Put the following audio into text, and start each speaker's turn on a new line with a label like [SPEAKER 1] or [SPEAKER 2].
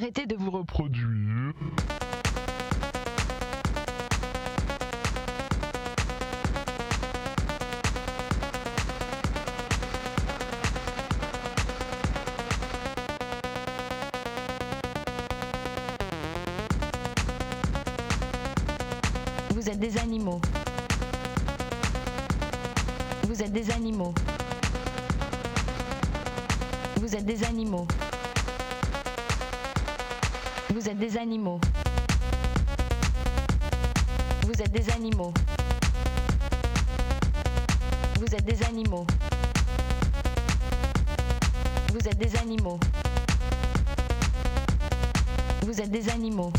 [SPEAKER 1] Arrêtez de vous reproduire.
[SPEAKER 2] Vous êtes des animaux. Vous êtes des animaux. Vous êtes des animaux. Vous êtes des animaux. Vous êtes des animaux. Vous êtes des animaux. Vous êtes des animaux. Vous êtes des animaux.